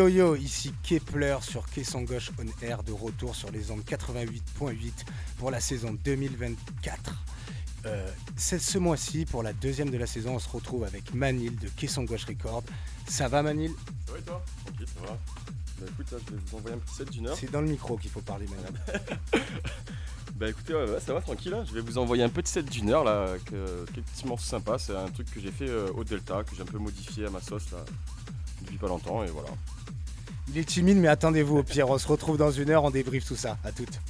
yo yo, ici Kepler sur Caisson Gauche On Air de retour sur les ondes 88.8 pour la saison 2024. Euh, c'est ce mois-ci, pour la deuxième de la saison, on se retrouve avec Manil de Caisson Gauche Record. Ça va Manil? Ça va et toi? Tranquille, ça va. Bah écoute, là, je vais vous envoyer un petit set d'une heure. C'est dans le micro qu'il faut parler Manil. Bah écoutez, ouais, ouais, ça va tranquille, hein. je vais vous envoyer un petit set d'une heure là, que, quelques petits morceaux sympas, c'est un truc que j'ai fait euh, au Delta, que j'ai un peu modifié à ma sauce là, depuis pas longtemps et voilà. Il est timide mais attendez-vous au pire, on se retrouve dans une heure, on débriefe tout ça. À toutes.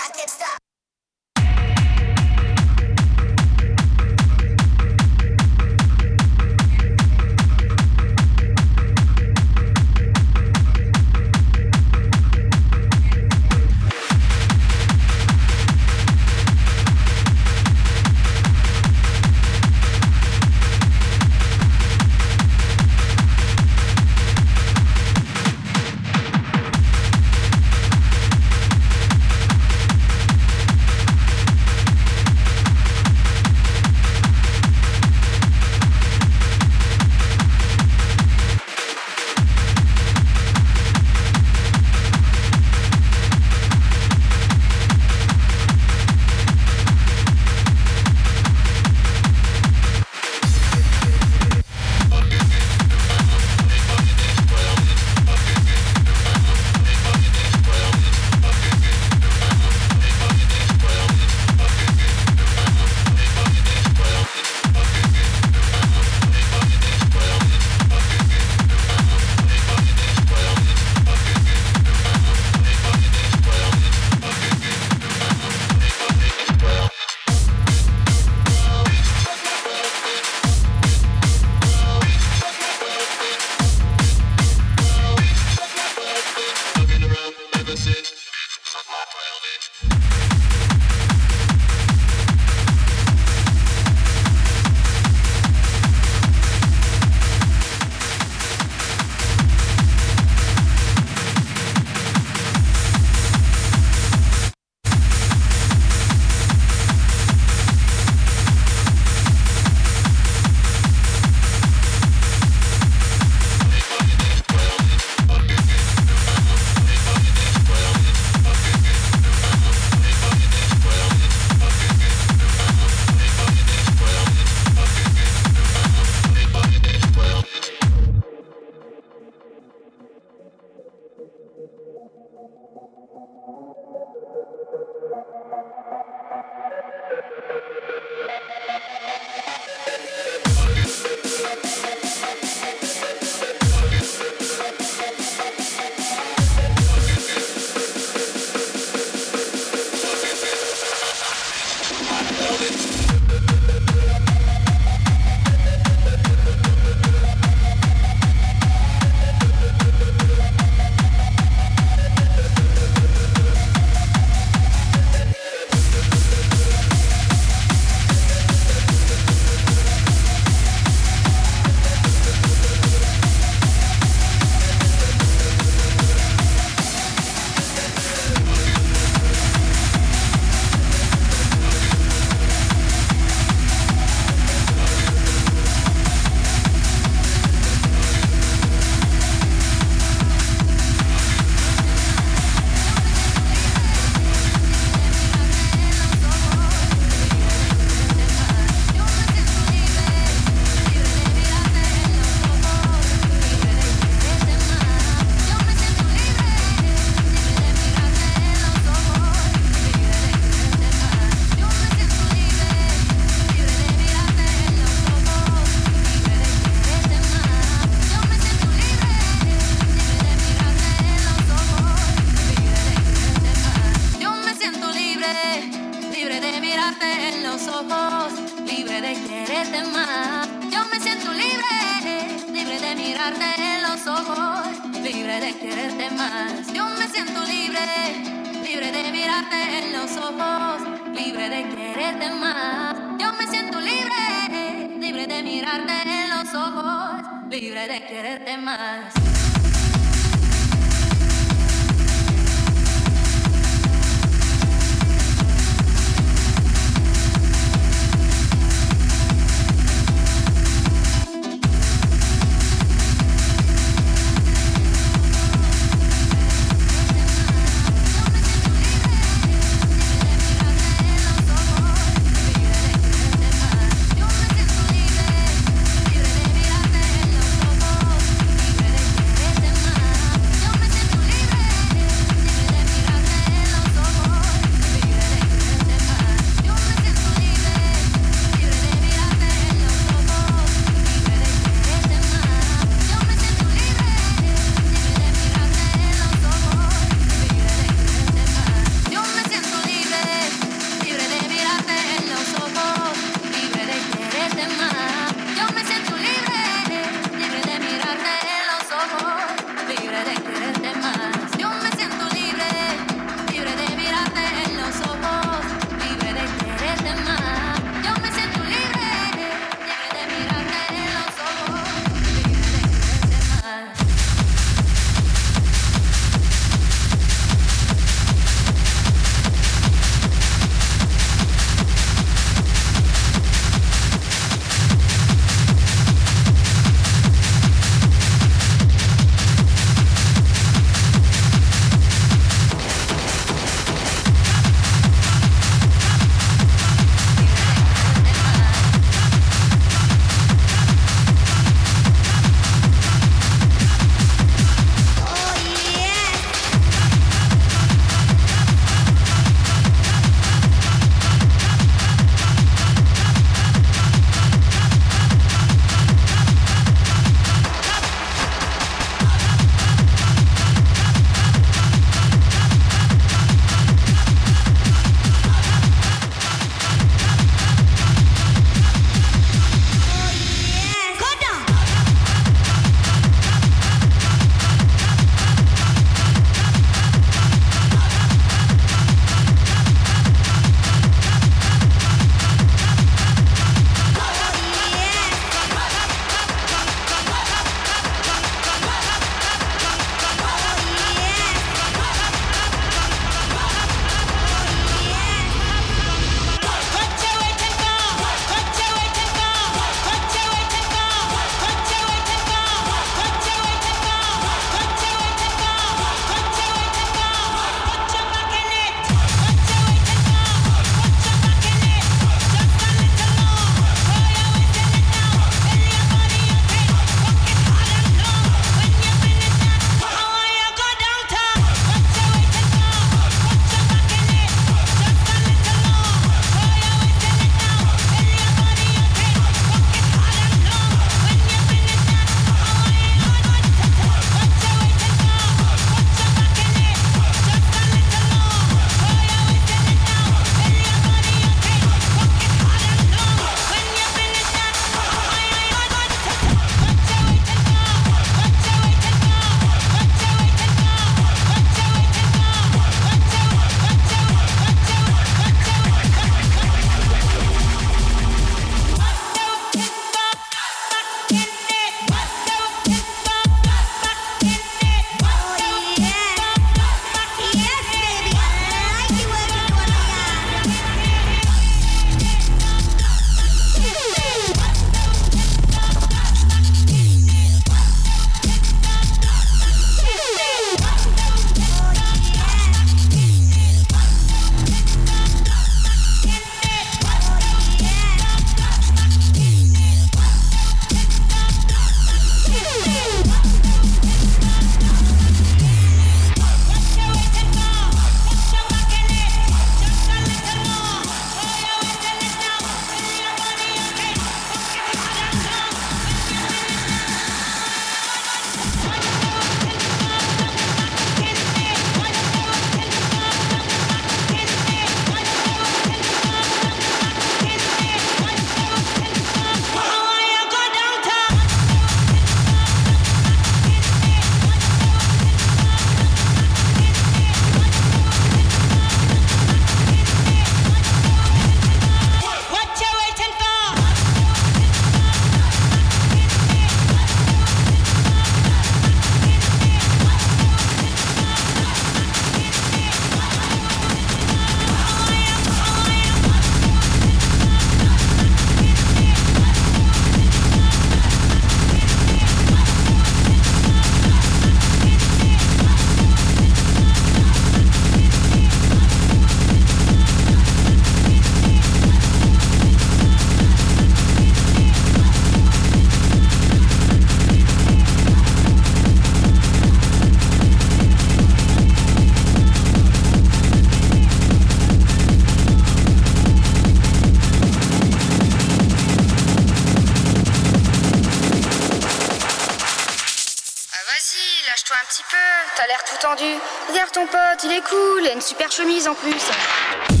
Ton pote, il est cool, il une super chemise en plus.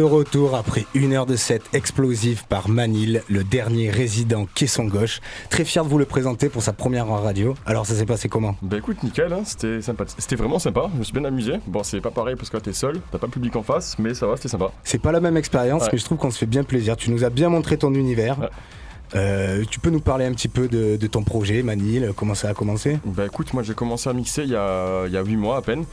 De retour après une heure de set explosive par Manil, le dernier résident Caisson Gauche. Très fier de vous le présenter pour sa première en radio. Alors ça s'est passé comment? Bah écoute, nickel, hein, c'était sympa. C'était vraiment sympa, je me suis bien amusé. Bon, c'est pas pareil parce que là t'es seul, t'as pas le public en face, mais ça va, c'était sympa. C'est pas la même expérience, Ouais. mais je trouve qu'on se fait bien plaisir. Tu nous as bien montré ton univers. Ouais. Euh, tu peux nous parler un petit peu de, de ton projet, Manil, comment ça a commencé? Bah écoute, moi j'ai commencé à mixer il y a, il y a 8 mois à peine.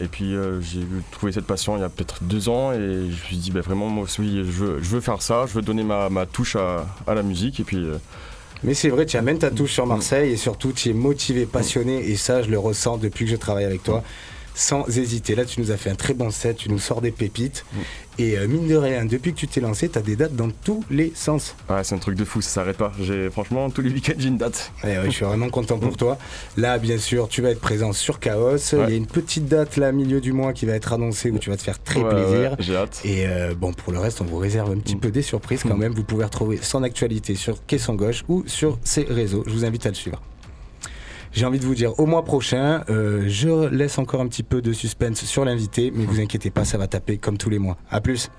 Et puis euh, j'ai trouvé cette passion il y a peut-être 2 ans et je me suis dit, bah vraiment, moi aussi, je veux, je veux faire ça, je veux donner ma, ma touche à, à la musique. Et puis euh, Mais c'est vrai, tu amènes ta touche sur Marseille et surtout tu es motivé, passionné et ça je le ressens depuis que je travaille avec toi. Sans hésiter, là tu nous as fait un très bon set, tu nous sors des pépites et euh, mine de rien, depuis que tu t'es lancé, tu as des dates dans tous les sens. ouais, c'est un truc de fou, ça s'arrête pas. J'ai Franchement, tous les week-ends j'ai une date. Ouais, ouais, je suis vraiment content pour toi. Là, bien sûr, tu vas être présent sur Chaos. Il y a une petite date là, milieu du mois, qui va être annoncée où tu vas te faire très Ouais, plaisir. j'ai hâte. Et euh, bon, pour le reste, on vous réserve un petit peu des surprises quand Mm. même. Vous pouvez retrouver son actualité sur Caisson Gauche ou sur ses réseaux. Je vous invite à le suivre. J'ai envie de vous dire au mois prochain, euh, je laisse encore un petit peu de suspense sur l'invité, mais vous inquiétez pas, ça va taper comme tous les mois. À plus.